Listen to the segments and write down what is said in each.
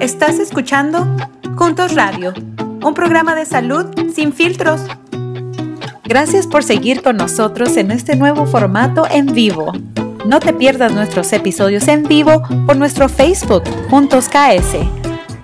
Estás escuchando Juntos Radio, un programa de salud sin filtros. Gracias por seguir con nosotros en este nuevo formato en vivo. No te pierdas nuestros episodios en vivo por nuestro Facebook Juntos KS.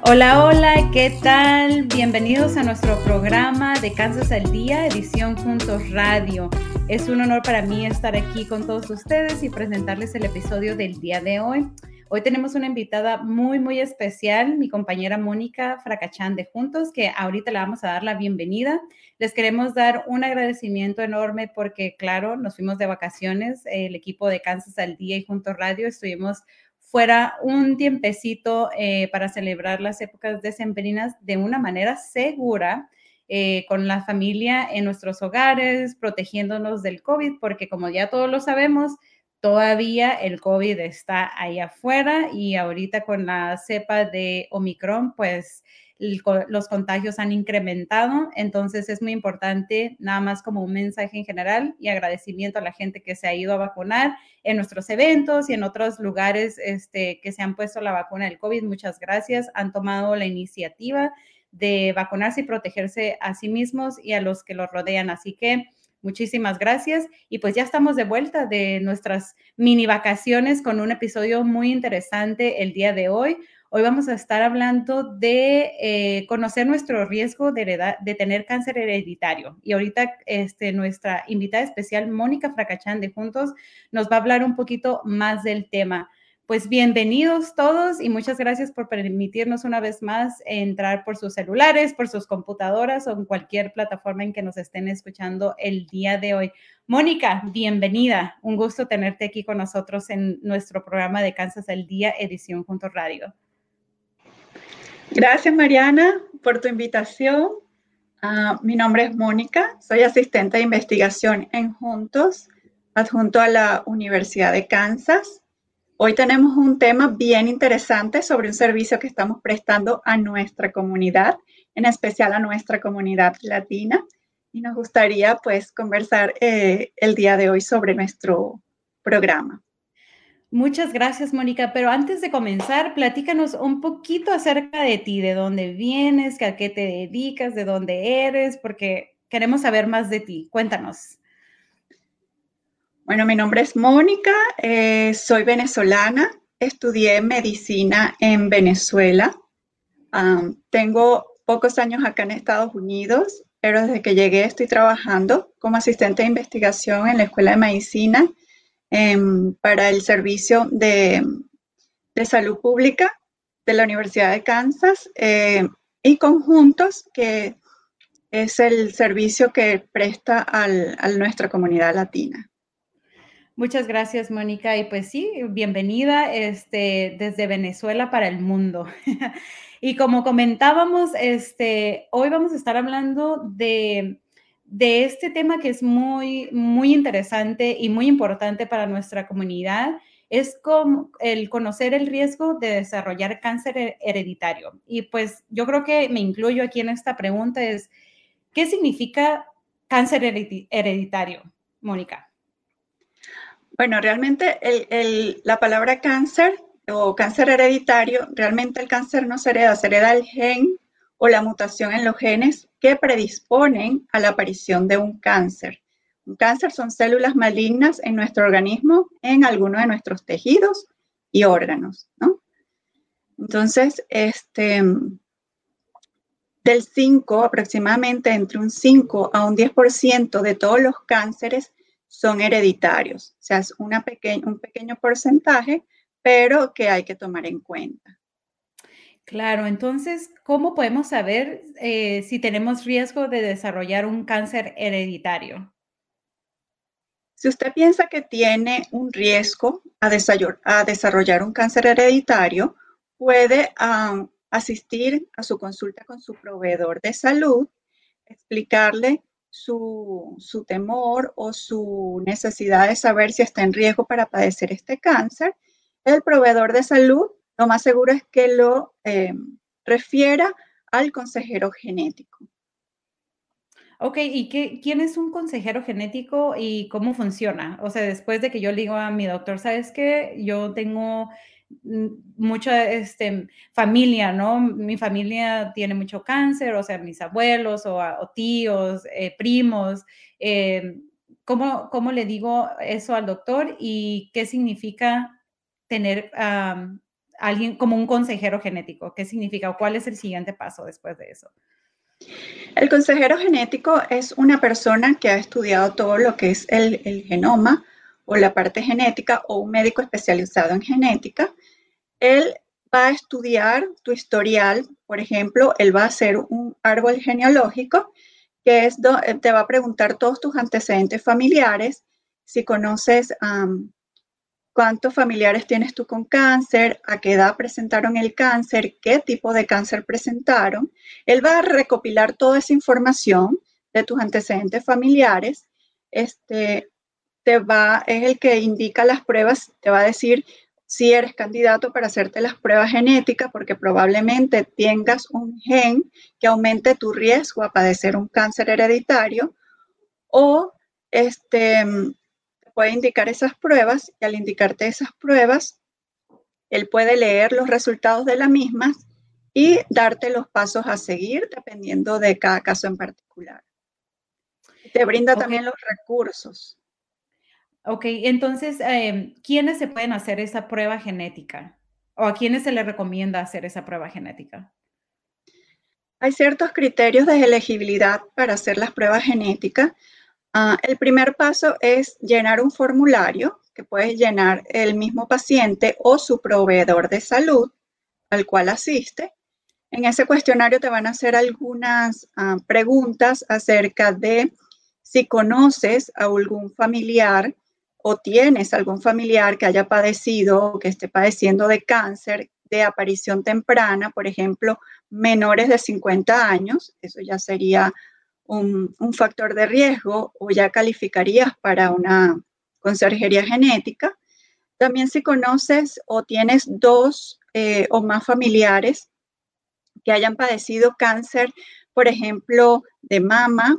Hola, hola, ¿qué tal? Bienvenidos a nuestro programa de Kansas al Día, edición Juntos Radio. Es un honor para mí estar aquí con todos ustedes y presentarles el episodio del día de hoy. Hoy tenemos una invitada muy, muy especial, mi compañera Mónica Fracachán de Juntos, que ahorita le vamos a dar la bienvenida. Les queremos dar un agradecimiento enorme porque, claro, nos fuimos de vacaciones, el equipo de Kansas al Día y Juntos Radio, estuvimos fuera un tiempecito eh, para celebrar las épocas decembrinas de una manera segura. Eh, con la familia en nuestros hogares, protegiéndonos del COVID, porque como ya todos lo sabemos, Todavía el COVID está ahí afuera y ahorita con la cepa de Omicron, pues los contagios han incrementado. Entonces es muy importante, nada más como un mensaje en general y agradecimiento a la gente que se ha ido a vacunar en nuestros eventos y en otros lugares este, que se han puesto la vacuna del COVID. Muchas gracias. Han tomado la iniciativa de vacunarse y protegerse a sí mismos y a los que los rodean. Así que Muchísimas gracias. Y pues ya estamos de vuelta de nuestras mini vacaciones con un episodio muy interesante el día de hoy. Hoy vamos a estar hablando de eh, conocer nuestro riesgo de, de tener cáncer hereditario. Y ahorita este, nuestra invitada especial, Mónica Fracachán de Juntos, nos va a hablar un poquito más del tema. Pues bienvenidos todos y muchas gracias por permitirnos una vez más entrar por sus celulares, por sus computadoras o en cualquier plataforma en que nos estén escuchando el día de hoy. Mónica, bienvenida. Un gusto tenerte aquí con nosotros en nuestro programa de Kansas al Día, edición Junto Radio. Gracias, Mariana, por tu invitación. Ah, mi nombre es Mónica, soy asistente de investigación en Juntos, adjunto a la Universidad de Kansas. Hoy tenemos un tema bien interesante sobre un servicio que estamos prestando a nuestra comunidad, en especial a nuestra comunidad latina. Y nos gustaría pues conversar eh, el día de hoy sobre nuestro programa. Muchas gracias, Mónica. Pero antes de comenzar, platícanos un poquito acerca de ti, de dónde vienes, a qué te dedicas, de dónde eres, porque queremos saber más de ti. Cuéntanos. Bueno, mi nombre es Mónica, eh, soy venezolana, estudié medicina en Venezuela. tengo pocos años acá en Estados Unidos, pero desde que llegué estoy trabajando como asistente de investigación en la Escuela de Medicina em, para el Servicio de, Salud Pública de la Universidad de Kansas eh, y Conjuntos, que es el servicio que presta a nuestra comunidad latina. Muchas gracias, Mónica. Y pues sí, bienvenida este, desde Venezuela para el mundo. y como comentábamos, este, hoy vamos a estar hablando de, este tema que es muy, muy interesante y muy importante para nuestra comunidad. Es como el conocer el riesgo de desarrollar cáncer hereditario. Y pues yo creo que me incluyo aquí en esta pregunta es, ¿qué significa cáncer hereditario, Mónica? Bueno, realmente la palabra cáncer o cáncer hereditario, realmente el cáncer no se hereda, se hereda el gen o la mutación en los genes que predisponen a la aparición de un cáncer. Un cáncer son células malignas en nuestro organismo, en alguno de nuestros tejidos y órganos, ¿no? Entonces, este, del 5, aproximadamente entre un 5 a un 10% de todos los cánceres son hereditarios. O sea, es una un pequeño porcentaje, pero que hay que tomar en cuenta. Claro, entonces, ¿cómo podemos saber eh, si tenemos riesgo de desarrollar un cáncer hereditario? Si usted piensa que tiene un riesgo a, desarrollar un cáncer hereditario, puede asistir a su consulta con su proveedor de salud, explicarle su, temor o su necesidad de saber si está en riesgo para padecer este cáncer, el proveedor de salud lo más seguro es que lo eh, refiera al consejero genético. Ok, ¿y qué, quién es un consejero genético y cómo funciona? O sea, después de que yo le digo a mi doctor, ¿sabes qué? Yo tengo mucha este, familia, ¿no? Mi familia tiene mucho cáncer, o sea, mis abuelos o, tíos, eh, primos. Eh, ¿cómo, ¿Cómo le digo eso al doctor y qué significa tener a alguien como un consejero genético? ¿Qué significa o cuál es el siguiente paso después de eso? El consejero genético es una persona que ha estudiado todo lo que es el, genoma o la parte genética o un médico especializado en genética. Él va a estudiar tu historial, por ejemplo, él va a hacer un árbol genealógico que es, te va a preguntar todos tus antecedentes familiares, si conoces cuántos familiares tienes tú con cáncer, a qué edad presentaron el cáncer, qué tipo de cáncer presentaron. Él va a recopilar toda esa información de tus antecedentes familiares. Este, te va, es el que indica las pruebas, te va a decir si eres candidato para hacerte las pruebas genéticas, porque probablemente tengas un gen que aumente tu riesgo a padecer un cáncer hereditario, o este, puede indicar esas pruebas y al indicarte esas pruebas, él puede leer los resultados de las mismas y darte los pasos a seguir dependiendo de cada caso en particular. Te brinda también los recursos. Ok, entonces, em, ¿quiénes se pueden hacer esa prueba genética? ¿O a quiénes se les recomienda hacer esa prueba genética? Hay ciertos criterios de elegibilidad para hacer las pruebas genéticas. Ah, el primer paso es llenar un formulario que puedes llenar el mismo paciente o su proveedor de salud al cual asiste. En ese cuestionario te van a hacer algunas ah, preguntas acerca de si conoces a algún familiar o tienes algún familiar que haya padecido o que esté padeciendo de cáncer de aparición temprana, por ejemplo, menores de 50 años, eso ya sería un, factor de riesgo o ya calificarías para una conserjería genética. También si conoces o tienes dos eh, o más familiares que hayan padecido cáncer, por ejemplo, de mama,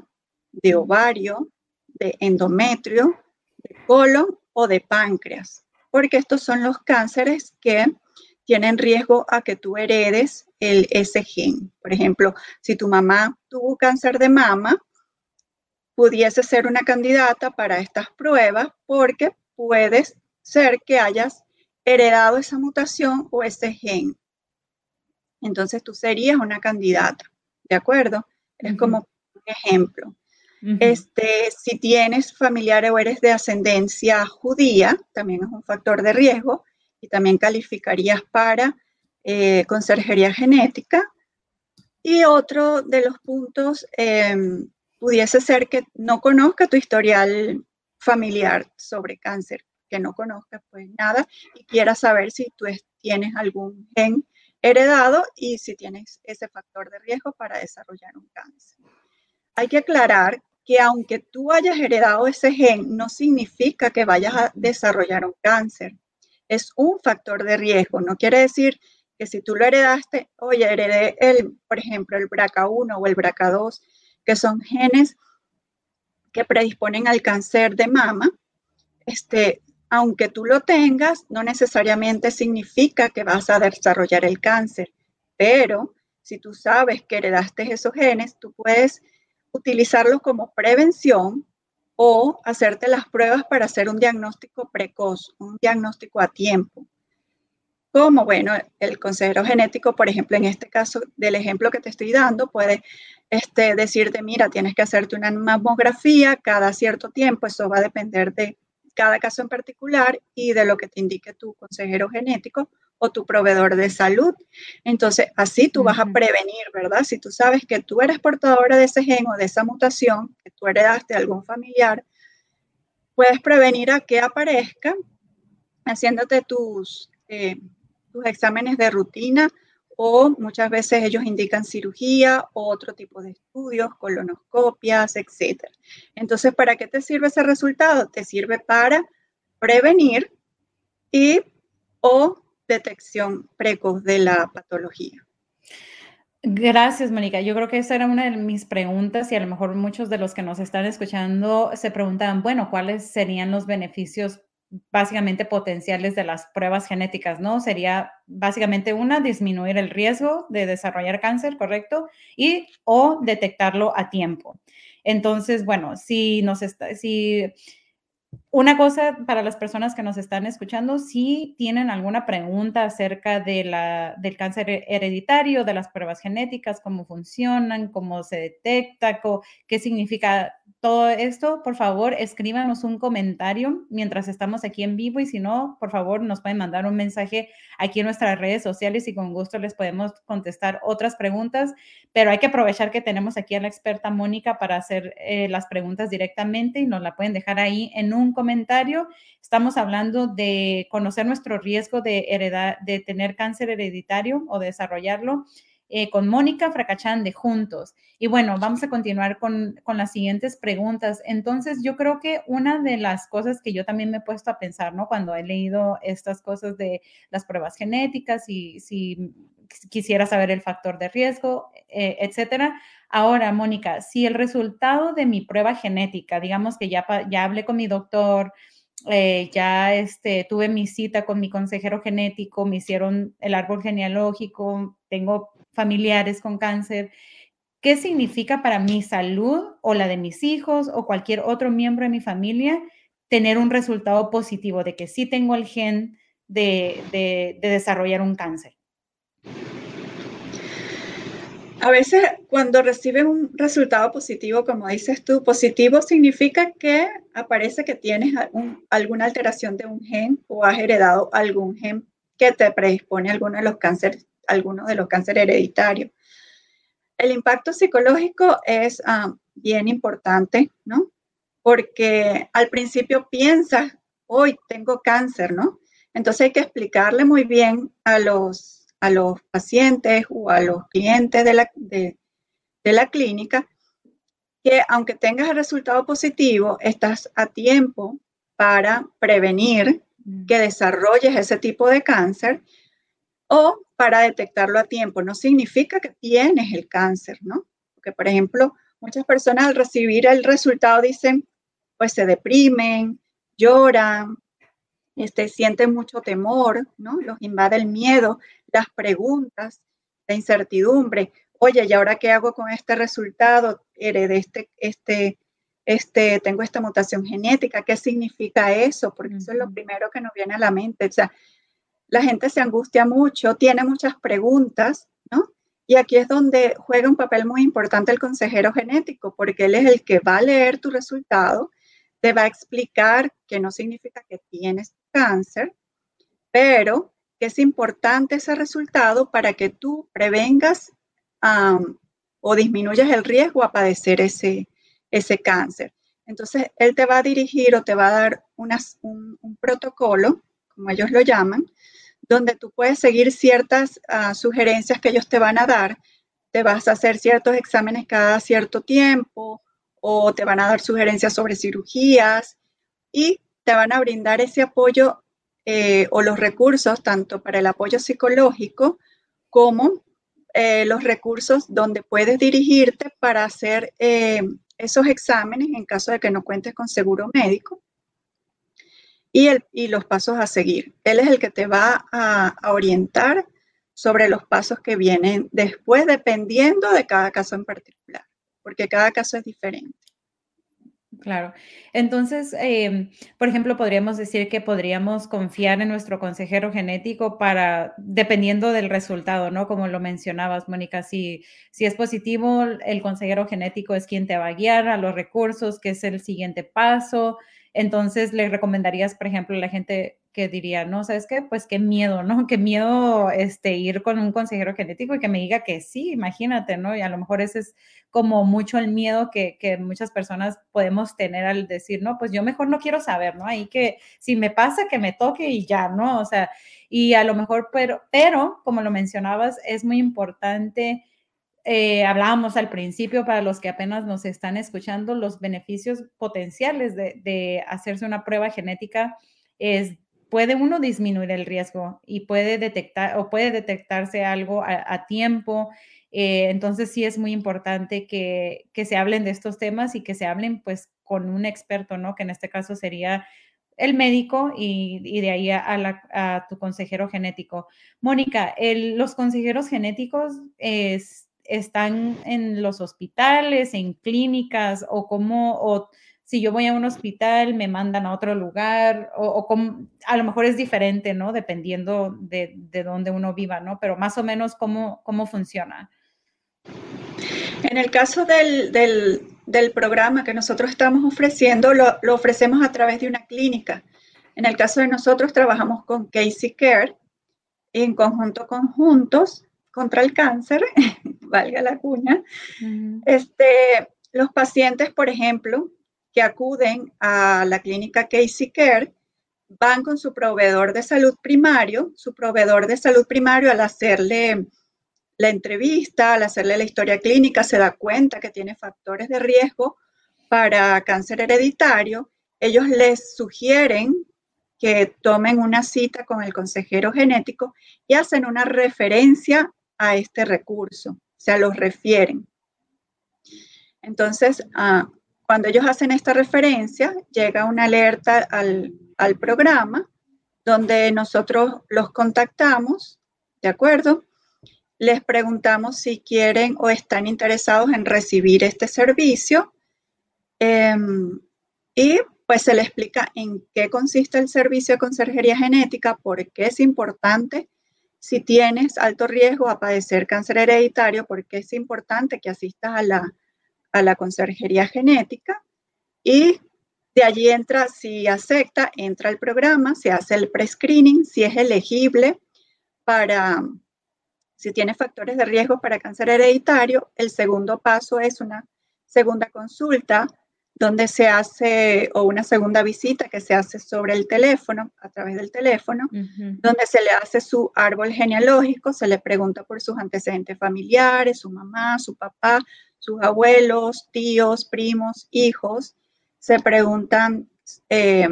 de ovario, de endometrio, de colon o de páncreas, porque estos son los cánceres que tienen riesgo a que tú heredes el, ese gen. Por ejemplo, si tu mamá tuvo cáncer de mama, pudiese ser una candidata para estas pruebas porque puedes ser que hayas heredado esa mutación o ese gen. Entonces tú serías una candidata, ¿de acuerdo? Es como un ejemplo. Este, si tienes familiares o eres de ascendencia judía, también es un factor de riesgo y también calificarías para eh, conserjería genética. Y otro de los puntos em, pudiese ser que no conozca tu historial familiar sobre cáncer, que no conozcas pues nada y quieras saber si tú tienes algún gen heredado y si tienes ese factor de riesgo para desarrollar un cáncer. Hay que aclarar que aunque tú hayas heredado ese gen, no significa que vayas a desarrollar un cáncer es un factor de riesgo. No quiere decir que si tú lo heredaste, oye, heredé el, por ejemplo, el BRCA1 o el BRCA2, que son genes que predisponen al cáncer de mama, este, aunque tú lo tengas, no necesariamente significa que vas a desarrollar el cáncer, pero si tú sabes que heredaste esos genes, tú puedes utilizarlos como prevención o hacerte las pruebas para hacer un diagnóstico precoz, un diagnóstico a tiempo. Como, bueno, el consejero genético, por ejemplo, en este caso del ejemplo que te estoy dando, puede este, decirte, mira, tienes que hacerte una mamografía cada cierto tiempo, eso va a depender de cada caso en particular y de lo que te indique tu consejero genético o tu proveedor de salud. Entonces, así tú vas a prevenir, ¿verdad? Si tú sabes que tú eres portadora de ese gen o de esa mutación, que tú heredaste de algún familiar, puedes prevenir a que aparezca haciéndote tus, eh, tus exámenes de rutina o muchas veces ellos indican cirugía o otro tipo de estudios, colonoscopias, etc. Entonces, ¿para qué te sirve ese resultado? Te sirve para prevenir y detección precoz de la patología. Gracias, Mónica. Yo creo que esa era una de mis preguntas y a lo mejor muchos de los que nos están escuchando se preguntan, bueno, ¿cuáles serían los beneficios básicamente potenciales de las pruebas genéticas, ¿no? Sería básicamente una, disminuir el riesgo de desarrollar cáncer, ¿correcto? Y o detectarlo a tiempo. Entonces, bueno, si nos está, si una cosa para las personas que nos están escuchando, si tienen alguna pregunta acerca del cáncer hereditario, de las pruebas genéticas, cómo funcionan, cómo se detecta, qué significa todo esto, por favor, escríbanos un comentario mientras estamos aquí en vivo y si no, por favor, nos pueden mandar un mensaje aquí en nuestras redes sociales y con gusto les podemos contestar otras preguntas, pero hay que aprovechar que tenemos aquí a la experta Mónica para hacer eh, las preguntas directamente y nos la pueden dejar ahí en un comentario. Estamos hablando de conocer nuestro riesgo de, heredar, de tener cáncer hereditario o desarrollarlo eh, con Mónica Fracachán de Juntos. Y bueno, vamos a continuar con, las siguientes preguntas. Entonces, yo creo que una de las cosas que yo también me he puesto a pensar, ¿no? Cuando he leído estas cosas de las pruebas genéticas y si quisiera saber el factor de riesgo, eh, etcétera. Ahora, Mónica, si el resultado de mi prueba genética, digamos que ya, ya hablé con mi doctor, eh, ya este, tuve mi cita con mi consejero genético, me hicieron el árbol genealógico, tengo familiares con cáncer. ¿Qué significa para mi salud o la de mis hijos o cualquier otro miembro de mi familia tener un resultado positivo de que sí tengo el gen de, de, desarrollar un cáncer? A veces cuando reciben un resultado positivo, como dices tú, positivo significa que aparece que tienes alguna alteración de un gen o has heredado algún gen que te predispone a alguno de los cánceres algunos de los cánceres hereditarios. El impacto psicológico es ah, bien importante, ¿no? Porque al principio piensas, hoy tengo cáncer, ¿no? Entonces hay que explicarle muy bien a los, a los pacientes o a los clientes de la, de, de la clínica que aunque tengas el resultado positivo, estás a tiempo para prevenir mm. que desarrolles ese tipo de cáncer o para detectarlo a tiempo. No significa que tienes el cáncer, ¿no? Porque, por ejemplo, muchas personas al recibir el resultado dicen, pues se deprimen, lloran, este, sienten mucho temor, ¿no? Los invade el miedo, las preguntas, la incertidumbre. Oye, ¿y ahora qué hago con este resultado? Heredé este, este, este, tengo esta mutación genética, ¿qué significa eso? Porque eso es lo primero que nos viene a la mente. O sea, la gente se angustia mucho, tiene muchas preguntas, ¿no? Y aquí es donde juega un papel muy importante el consejero genético, porque él es el que va a leer tu resultado, te va a explicar que no significa que tienes cáncer, pero que es importante ese resultado para que tú prevengas o disminuyas el riesgo a padecer ese, ese cáncer. Entonces, él te va a dirigir o te va a dar un protocolo, como ellos lo llaman, donde tú puedes seguir ciertas ah, sugerencias que ellos te van a dar. Te vas a hacer ciertos exámenes cada cierto tiempo o te van a dar sugerencias sobre cirugías y te van a brindar ese apoyo eh, o los recursos tanto para el apoyo psicológico como eh, los recursos donde puedes dirigirte para hacer eh, esos exámenes en caso de que no cuentes con seguro médico y, el, y los pasos a seguir. Él es el que te va a, orientar sobre los pasos que vienen después, dependiendo de cada caso en particular, porque cada caso es diferente. Claro. Entonces, em, por ejemplo, podríamos decir que podríamos confiar en nuestro consejero genético para, dependiendo del resultado, ¿no? Como lo mencionabas, Mónica, si, si es positivo, el consejero genético es quien te va a guiar a los recursos, que es el siguiente paso, entonces, le recomendarías, por ejemplo, a la gente que diría, no, ¿sabes qué? Pues qué miedo, ¿no? Qué miedo este, ir con un consejero genético y que me diga que sí, imagínate, ¿no? Y a lo mejor ese es como mucho el miedo que, que muchas personas podemos tener al decir, no, pues yo mejor no quiero saber, ¿no? Ahí que si me pasa, que me toque y ya, ¿no? O sea, y a lo mejor, pero, pero como lo mencionabas, es muy importante eh, hablábamos al principio, para los que apenas nos están escuchando, los beneficios potenciales de, hacerse una prueba genética es, puede uno disminuir el riesgo y puede detectar o puede detectarse algo a, tiempo. Eh, entonces sí es muy importante que, que, se hablen de estos temas y que se hablen pues con un experto, ¿no? Que en este caso sería el médico y, de ahí a, tu consejero genético. Mónica, los consejeros genéticos están en los hospitales, en clínicas o cómo, o si yo voy a un hospital me mandan a otro lugar o, a lo mejor es diferente, ¿no? Dependiendo de, de dónde uno viva, ¿no? Pero más o menos cómo, cómo funciona. En el caso del, del, programa que nosotros estamos ofreciendo, lo, lo, ofrecemos a través de una clínica. En el caso de nosotros, trabajamos con Casey Care en conjunto con Juntos contra el Cáncer, valga la cuña. este, los pacientes, por ejemplo, que acuden a la clínica Casey Care, van con su proveedor de salud primario. Su proveedor de salud primario, al hacerle la entrevista, al hacerle la historia clínica, se da cuenta que tiene factores de riesgo para cáncer hereditario. Ellos les sugieren que tomen una cita con el consejero genético y hacen una referencia a este recurso, o sea, los refieren. Entonces, ah, cuando ellos hacen esta referencia, llega una alerta al, al programa donde nosotros los contactamos, ¿de acuerdo? les preguntamos si quieren o están interesados en recibir este servicio em, y pues se les explica en qué consiste el servicio de conserjería genética, por qué es importante si tienes alto riesgo a padecer cáncer hereditario, por qué es importante que asistas a la, a la conserjería genética y de allí entra, si acepta, entra el programa, se hace el pre-screening, si es elegible para si tiene factores de riesgo para cáncer hereditario, el segundo paso es una segunda consulta donde se hace, o una segunda visita que se hace sobre el teléfono, a través del teléfono, donde se le hace su árbol genealógico, se le pregunta por sus antecedentes familiares, su mamá, su papá, sus abuelos, tíos, primos, hijos. Se preguntan eh,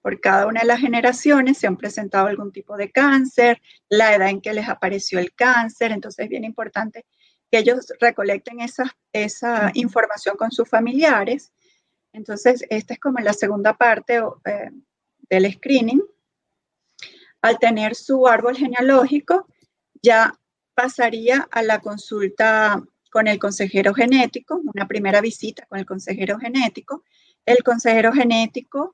por cada una de las generaciones se han presentado algún tipo de cáncer, la edad en que les apareció el cáncer, entonces es bien importante que ellos recolecten esa, esa información con sus familiares. Entonces, esta es como la segunda parte eh, del screening. Al tener su árbol genealógico, ya pasaría a la consulta con el consejero genético, una primera visita con el consejero genético. El consejero genético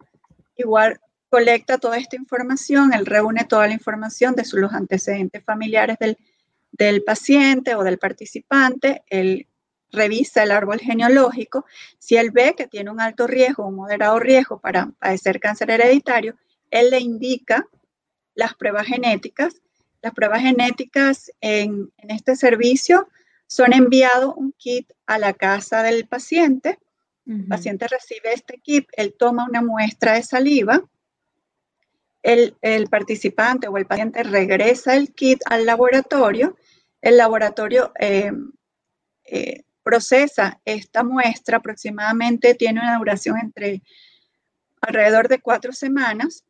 igual colecta toda esta información, él reúne toda la información de sus, los antecedentes familiares del, del paciente o del participante, él revisa el árbol genealógico, si él ve que tiene un alto riesgo, un moderado riesgo para padecer cáncer hereditario, él le indica las pruebas genéticas. Las pruebas genéticas en, en este servicio son enviado un kit a la casa del paciente el paciente recibe este kit, él toma una muestra de saliva, el, participante o el paciente regresa el kit al laboratorio, el laboratorio eh, eh, procesa esta muestra, aproximadamente tiene una duración entre alrededor de cuatro semanas.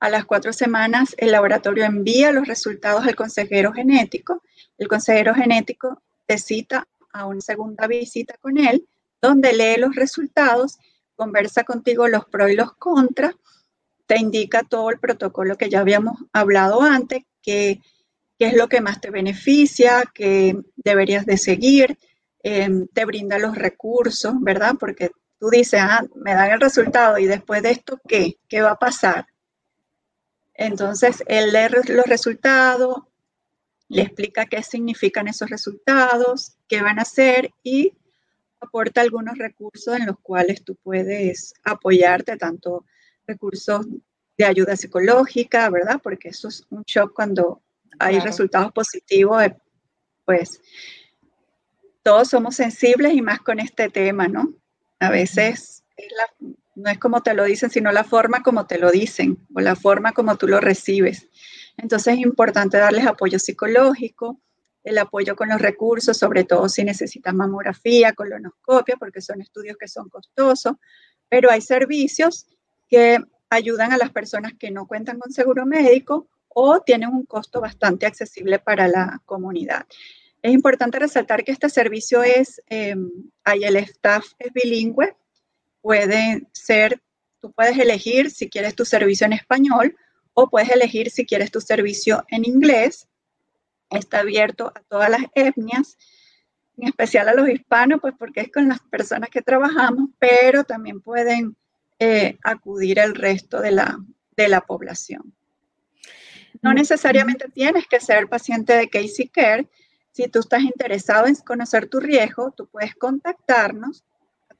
A las cuatro semanas el laboratorio envía los resultados al consejero genético. El consejero genético te a una segunda visita con él donde lee los resultados, conversa contigo los pros y los contras, te indica todo el protocolo que ya habíamos hablado antes, qué es lo que más te beneficia, qué deberías de seguir, em, te brinda los recursos, ¿verdad? Porque tú dices, ah, me dan el resultado y después de esto, ¿qué? ¿Qué va a pasar? Entonces, él lee los resultados, le explica qué significan esos resultados, qué van a hacer y aporta algunos recursos en los cuales tú puedes apoyarte, tanto recursos de ayuda psicológica, ¿verdad? Porque eso es un shock cuando hay resultados positivos, eh, pues todos somos sensibles y más con este tema, ¿no? A veces no es como te lo dicen, sino la forma como te lo dicen o la forma como tú lo recibes. Entonces es importante darles apoyo psicológico, el apoyo con los recursos, sobre todo si necesitas mamografía, colonoscopia, porque son estudios que son costosos, pero hay servicios que ayudan a las personas que no cuentan con seguro médico o tienen un costo bastante accesible para la comunidad. Es importante resaltar que este servicio es, eh, el staff es bilingüe, puede ser Tú puedes elegir si quieres tu servicio en español o puedes elegir si quieres tu servicio en inglés. Está abierto a todas las etnias, en especial a los hispanos, pues porque es con las personas que trabajamos, pero también pueden eh, acudir el resto de la, de la población. No necesariamente tienes que ser paciente de Casey Care. Si tú estás interesado en conocer tu riesgo, tú puedes contactarnos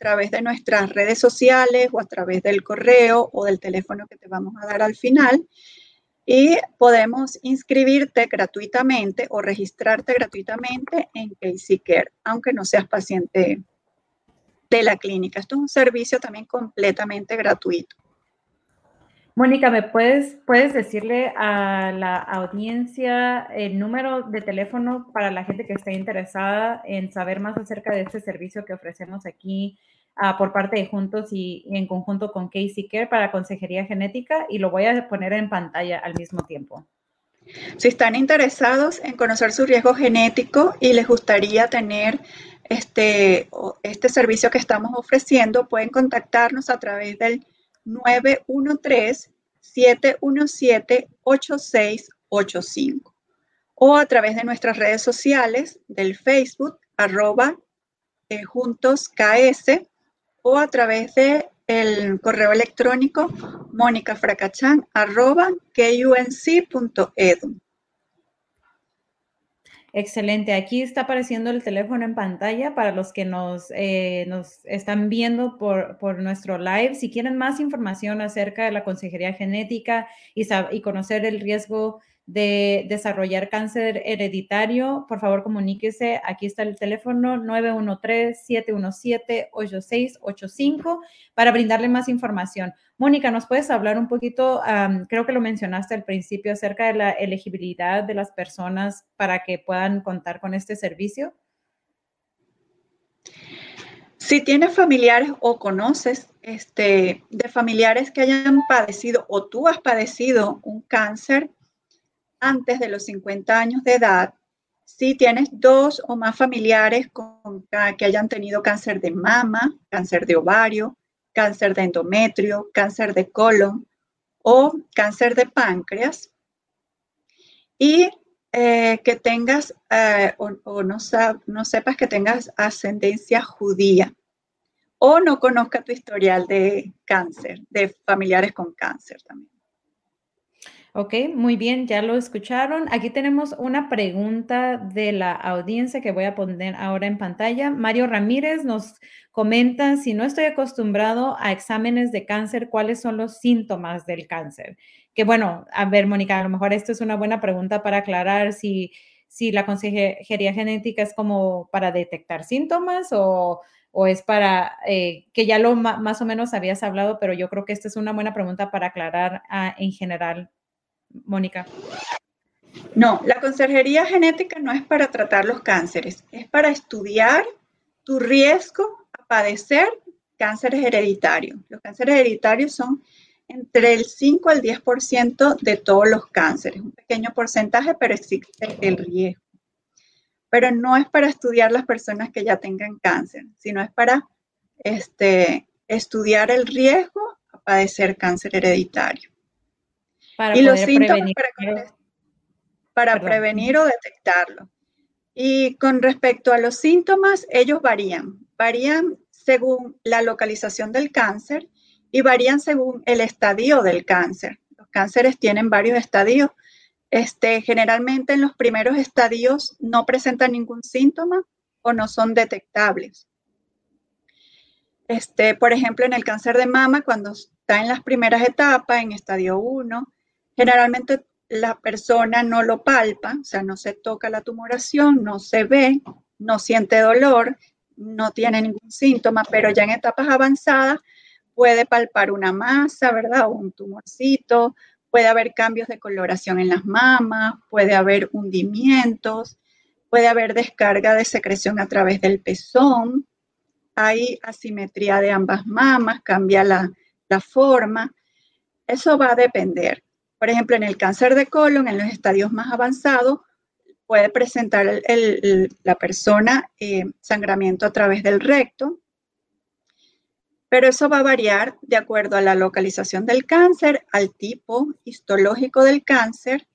través de nuestras redes sociales o a través del correo o del teléfono que te vamos a dar al final y podemos inscribirte gratuitamente o registrarte gratuitamente en Casey Care, aunque no seas paciente de la clínica. Esto es un servicio también completamente gratuito. Mónica, ¿me puedes, puedes decirle a la audiencia el número de teléfono para la gente que esté interesada en saber más acerca de este servicio que ofrecemos aquí uh, por parte de Juntos y, y, en conjunto con Casey Care para consejería genética? Y lo voy a poner en pantalla al mismo tiempo. Si están interesados en conocer su riesgo genético y les gustaría tener este, este servicio que estamos ofreciendo, pueden contactarnos a través del 913-717-8685 o a través de nuestras redes sociales del Facebook arroba eh, juntos KS o a través de el correo electrónico monicafracachan arroba kunc.edu. Excelente. Aquí está apareciendo el teléfono en pantalla para los que nos, eh, nos están viendo por, por, nuestro live. Si quieren más información acerca de la consejería genética y, y conocer el riesgo de desarrollar cáncer hereditario, por favor comuníquese. Aquí está el teléfono 913-717-8685 para brindarle más información. Mónica, ¿nos puedes hablar un poquito, creo que lo mencionaste al principio, acerca de la elegibilidad de las personas para que puedan contar con este servicio? Si tienes familiares o conoces este, de familiares que hayan padecido o tú has padecido un cáncer, antes de los 50 años de edad, si tienes dos o más familiares con, que hayan tenido cáncer de mama, cáncer de ovario, cáncer de endometrio, cáncer de colon o cáncer de páncreas, y eh, que tengas eh, o, no, no sepas que tengas ascendencia judía o no conozca tu historial de cáncer, de familiares con cáncer también. Ok, muy bien, ya lo escucharon. Aquí tenemos una pregunta de la audiencia que voy a poner ahora en pantalla. Mario Ramírez nos comenta, si no estoy acostumbrado a exámenes de cáncer, ¿cuáles son los síntomas del cáncer? Que bueno, a ver, Mónica, a lo mejor esto es una buena pregunta para aclarar si, si la consejería genética es como para detectar síntomas o o es para, eh, que ya lo más o menos habías hablado, pero yo creo que esta es una buena pregunta para aclarar uh, en general Mónica? No, la consejería genética no es para tratar los cánceres, es para estudiar tu riesgo a padecer cánceres hereditarios. Los cánceres hereditarios son entre el 5 al 10% de todos los cánceres, un pequeño porcentaje, pero existe el riesgo. Pero no es para estudiar las personas que ya tengan cáncer, sino es para este, estudiar el riesgo a padecer cáncer hereditario y los síntomas para, para prevenir o detectarlo. Y con respecto a los síntomas, ellos varían. Varían según la localización del cáncer y varían según el estadio del cáncer. Los cánceres tienen varios estadios. Este, generalmente en los primeros estadios no presentan ningún síntoma o no son detectables. Este, por ejemplo, en el cáncer de mama, cuando está en las primeras etapas, en estadio 1, Generalmente la persona no lo palpa, o sea, no se toca la tumoración, no se ve, no siente dolor, no tiene ningún síntoma, pero ya en etapas avanzadas puede palpar una masa, ¿verdad? O un tumorcito, puede haber cambios de coloración en las mamas, puede haber hundimientos, puede haber descarga de secreción a través del pezón, hay asimetría de ambas mamas, cambia la, la forma. Eso va a depender. Por ejemplo, en el cáncer de colon, en los estadios más avanzados, puede presentar la persona eh, sangramiento a través del recto. pero eso va a variar de acuerdo a la localización del cáncer, al tipo histológico del cáncer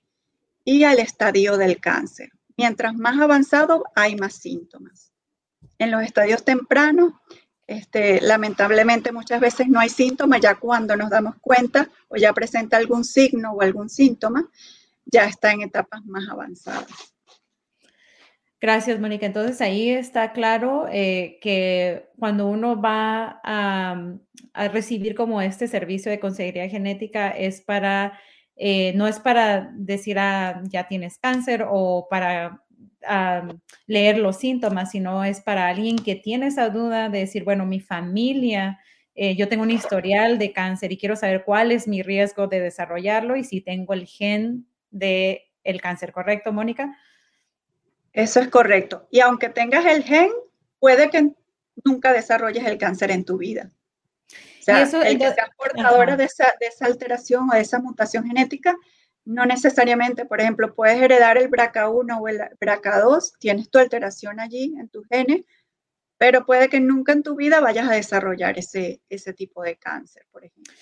y al estadio del cáncer. Mientras más avanzado, hay más síntomas. En los estadios tempranos, este, lamentablemente muchas veces no hay síntomas, ya cuando nos damos cuenta o ya presenta algún signo o algún síntoma, ya está en etapas más avanzadas. Gracias, Mónica. Entonces ahí está claro eh, que cuando uno va a, recibir como este servicio de consejería genética es para, eh, no es para decir, ah, ya tienes cáncer o para leer los síntomas, sino es para alguien que tiene esa duda de decir, bueno, mi familia, eh, yo tengo un historial de cáncer y quiero saber cuál es mi riesgo de desarrollarlo y si tengo el gen de el cáncer, ¿correcto, Mónica? Eso es correcto. Y aunque tengas el gen, puede que nunca desarrolles el cáncer en tu vida. O sea, el que sea portadora de esa, de esa alteración o de esa mutación genética no necesariamente, por ejemplo, puedes heredar el BRCA1 o el BRCA2, tienes tu alteración allí en tu genes, pero puede que nunca en tu vida vayas a desarrollar ese, ese tipo de cáncer, por ejemplo.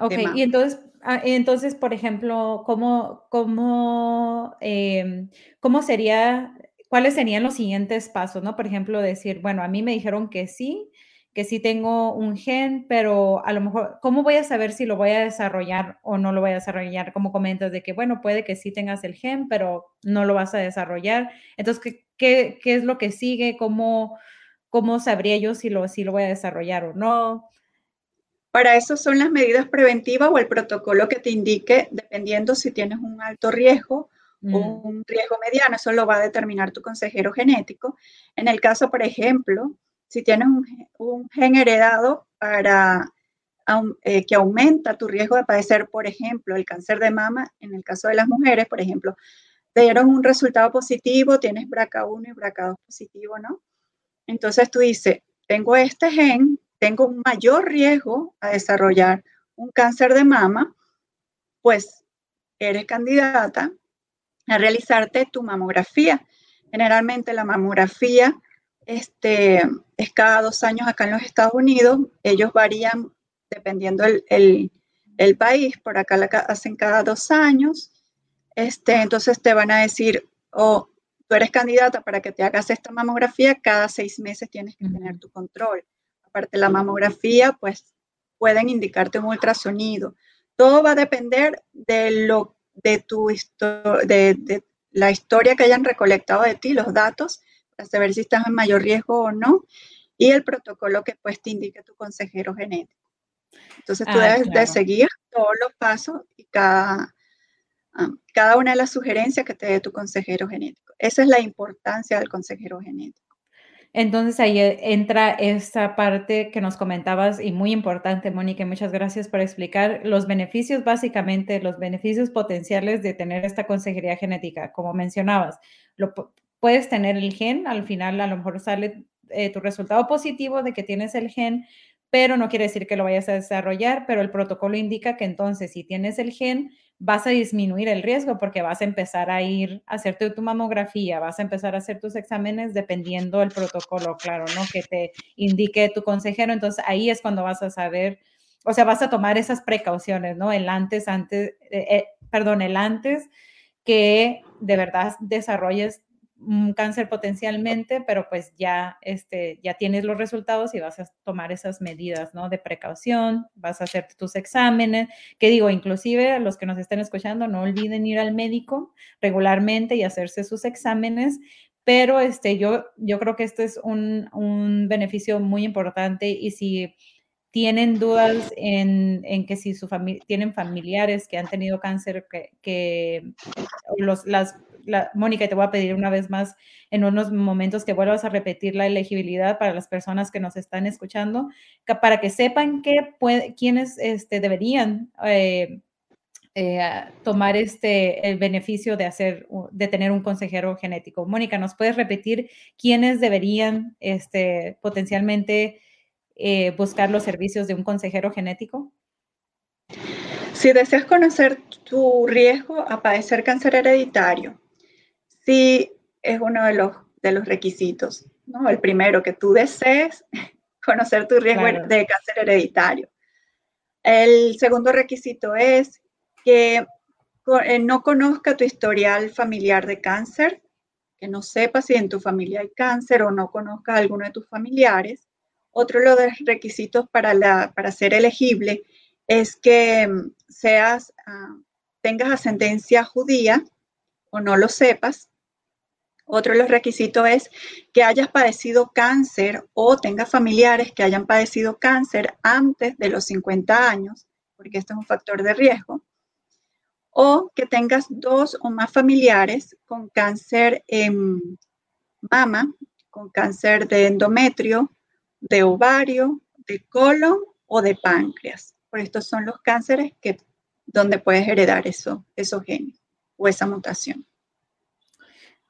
Ok, y entonces, ah, entonces, por ejemplo, ¿cómo, cómo, em, ¿cómo sería, cuáles serían los siguientes pasos, no? Por ejemplo, decir, bueno, a mí me dijeron que sí, que sí tengo un gen, pero a lo mejor, ¿cómo voy a saber si lo voy a desarrollar o no lo voy a desarrollar? Como comentas de que, bueno, puede que sí tengas el gen, pero no lo vas a desarrollar. Entonces, ¿qué, qué, qué es lo que sigue? ¿Cómo, ¿Cómo sabría yo si lo, si lo voy a desarrollar o no? Para eso son las medidas preventivas o el protocolo que te indique, dependiendo si tienes un alto riesgo o mm. un riesgo mediano, eso lo va a determinar tu consejero genético. En el caso, por ejemplo, si tienes un, gen heredado para, eh, que aumenta tu riesgo de padecer, por ejemplo, el cáncer de mama, en el caso de las mujeres, por ejemplo, te dieron un resultado positivo, tienes BRCA1 y BRCA2 positivo, ¿no? Entonces tú dices, tengo este gen, tengo un mayor riesgo a desarrollar un cáncer de mama, pues eres candidata a realizarte tu mamografía. Generalmente la mamografía este, es cada dos años acá en los Estados Unidos. Ellos varían dependiendo el, el, país. Por acá la hacen cada dos años. Este, entonces te van a decir, oh, tú eres candidata para que te hagas esta mamografía, cada seis meses tienes que tener tu control. Aparte la mamografía, pues pueden indicarte un ultrasonido. Todo va a depender de lo de tu de, de la historia que hayan recolectado de ti, los datos saber si estás en mayor riesgo o no, y el protocolo que pues te indique tu consejero genético. Entonces tú ah, debes de seguir todos los pasos y cada, ah, cada una de las sugerencias que te dé tu consejero genético. Esa es la importancia del consejero genético. Entonces ahí entra esa parte que nos comentabas y muy importante, Mónica, muchas gracias por explicar los beneficios, básicamente los beneficios potenciales de tener esta consejería genética, como mencionabas. Lo, puedes tener el gen, al final a lo mejor sale eh, tu resultado positivo de que tienes el gen, pero no quiere decir que lo vayas a desarrollar, pero el protocolo indica que entonces si tienes el gen, vas a disminuir el riesgo porque vas a empezar a ir a hacerte tu mamografía, vas a empezar a hacer tus exámenes dependiendo del protocolo, claro, ¿no? Que te indique tu consejero. Entonces ahí es cuando vas a saber, o sea, vas a tomar esas precauciones, ¿no? El antes, antes, eh, eh, perdón, el antes que de verdad desarrolles un cáncer potencialmente, pero pues ya, este, ya tienes los resultados y vas a tomar esas medidas, ¿no? De precaución, vas a hacer tus exámenes, que digo, inclusive los que nos estén escuchando, no olviden ir al médico regularmente y hacerse sus exámenes, pero este, yo, yo creo que este es un, un beneficio muy importante y si tienen dudas en, en que si su familia, tienen familiares que han tenido cáncer, que, que los, las Mónica, te voy a pedir una vez más en unos momentos que vuelvas a repetir la elegibilidad para las personas que nos están escuchando, para que sepan que puede, quiénes este, deberían eh, eh, tomar este, el beneficio de, hacer, de tener un consejero genético. Mónica, ¿nos puedes repetir quiénes deberían este, potencialmente eh, buscar los servicios de un consejero genético? Si deseas conocer tu riesgo a padecer cáncer hereditario, sí es uno de los, de los requisitos, ¿no? El primero, que tú desees conocer tu riesgo de cáncer hereditario. El segundo requisito es que eh, no conozca tu historial familiar de cáncer, que no sepa si en tu familia hay cáncer o no conozcas a alguno de tus familiares. Otro de los requisitos para, la, para ser elegible es que mm, seas, ah, tengas ascendencia judía o no lo sepas. Otro de los requisitos es que hayas padecido cáncer o tengas familiares que hayan padecido cáncer antes de los 50 años, porque esto es un factor de riesgo o que tengas dos o más familiares con cáncer en mama, con cáncer de endometrio, de ovario, de colon o de páncreas. Por estos son los cánceres que, donde puedes heredar eso, esos genes o esa mutación.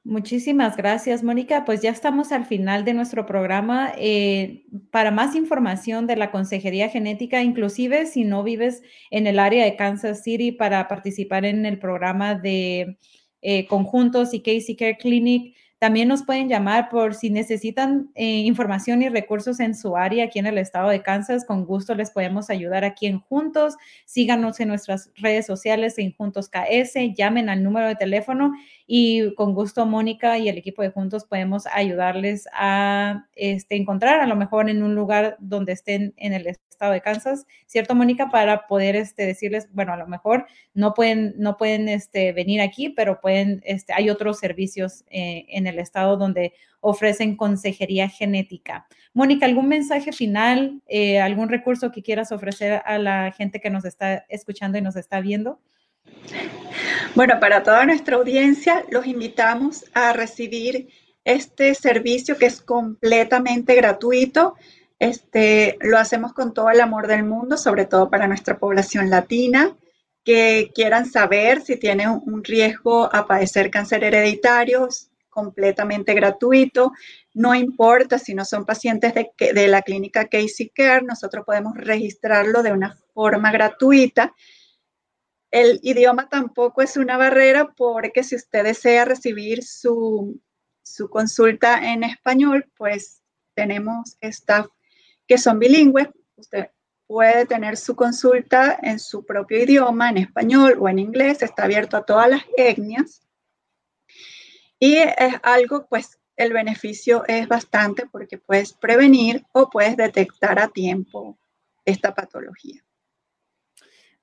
Muchísimas gracias, Mónica. Pues ya estamos al final de nuestro programa. Eh, para más información de la consejería genética, inclusive si no vives en el área de Kansas City para participar en el programa de eh, conjuntos y Casey Care Clinic, también nos pueden llamar por si necesitan eh, información y recursos en su área aquí en el estado de Kansas. Con gusto les podemos ayudar aquí en Juntos. Síganos en nuestras redes sociales en Juntos KS, llamen al número de teléfono y con gusto Mónica y el equipo de Juntos podemos ayudarles a este, encontrar a lo mejor en un lugar donde estén en el estado de Kansas, ¿cierto Mónica? Para poder este, decirles, bueno, a lo mejor no pueden, no pueden este, venir aquí, pero pueden, este, hay otros servicios eh, en el estado donde ofrecen consejería genética. Mónica, ¿algún mensaje final, eh, algún recurso que quieras ofrecer a la gente que nos está escuchando y nos está viendo? Bueno, para toda nuestra audiencia, los invitamos a recibir este servicio que es completamente gratuito. Este, lo hacemos con todo el amor del mundo, sobre todo para nuestra población latina, que quieran saber si tienen un riesgo a padecer cáncer hereditario, completamente gratuito. No importa si no son pacientes de, de la clínica Casey Care, nosotros podemos registrarlo de una forma gratuita el idioma tampoco es una barrera porque si usted desea recibir su, consulta en español, pues tenemos staff que son bilingües. Usted puede tener su consulta en su propio idioma, en español o en inglés. Está abierto a todas las etnias. Y es algo, pues, el beneficio es bastante porque puedes prevenir o puedes detectar a tiempo esta patología.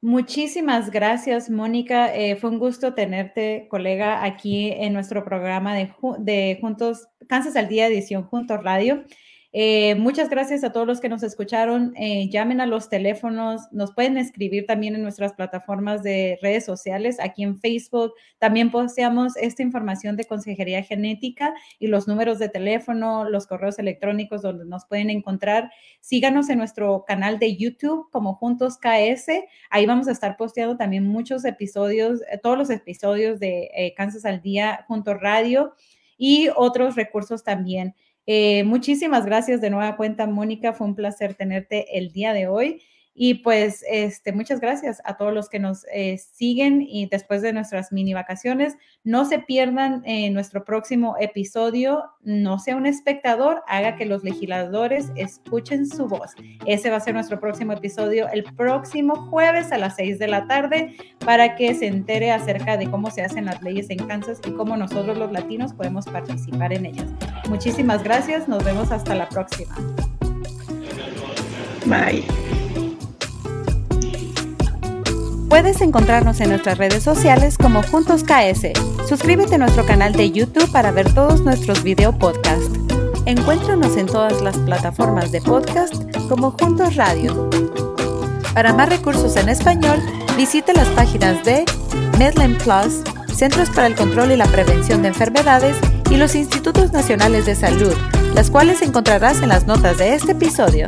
Muchísimas gracias, Mónica. Eh, fue un gusto tenerte, colega, aquí en nuestro programa de, de Juntos, Kansas al Día, edición Juntos Radio. Eh, muchas gracias a todos los que nos escucharon. Eh, llamen a los teléfonos, nos pueden escribir también en nuestras plataformas de redes sociales, aquí en Facebook. También posteamos esta información de consejería genética y los números de teléfono, los correos electrónicos donde nos pueden encontrar. Síganos en nuestro canal de YouTube como Juntos KS. Ahí vamos a estar posteando también muchos episodios, eh, todos los episodios de Kansas al Día junto Radio y otros recursos también. Eh, muchísimas gracias de nueva cuenta, Mónica. Fue un placer tenerte el día de hoy. Y pues, este, muchas gracias a todos los que nos eh, siguen y después de nuestras mini vacaciones, no se pierdan en nuestro próximo episodio. No sea un espectador, haga que los legisladores escuchen su voz. Ese va a ser nuestro próximo episodio el próximo jueves a las 6 de la tarde para que se entere acerca de cómo se hacen las leyes en Kansas y cómo nosotros los latinos podemos participar en ellas. Muchísimas gracias, nos vemos hasta la próxima. Bye. Puedes encontrarnos en nuestras redes sociales como Juntos KS. Suscríbete a nuestro canal de YouTube para ver todos nuestros video podcast. Encuéntranos en todas las plataformas de podcast como Juntos Radio. Para más recursos en español, visite las páginas de Medline Plus, Centros para el Control y la Prevención de Enfermedades y los Institutos Nacionales de Salud, las cuales encontrarás en las notas de este episodio.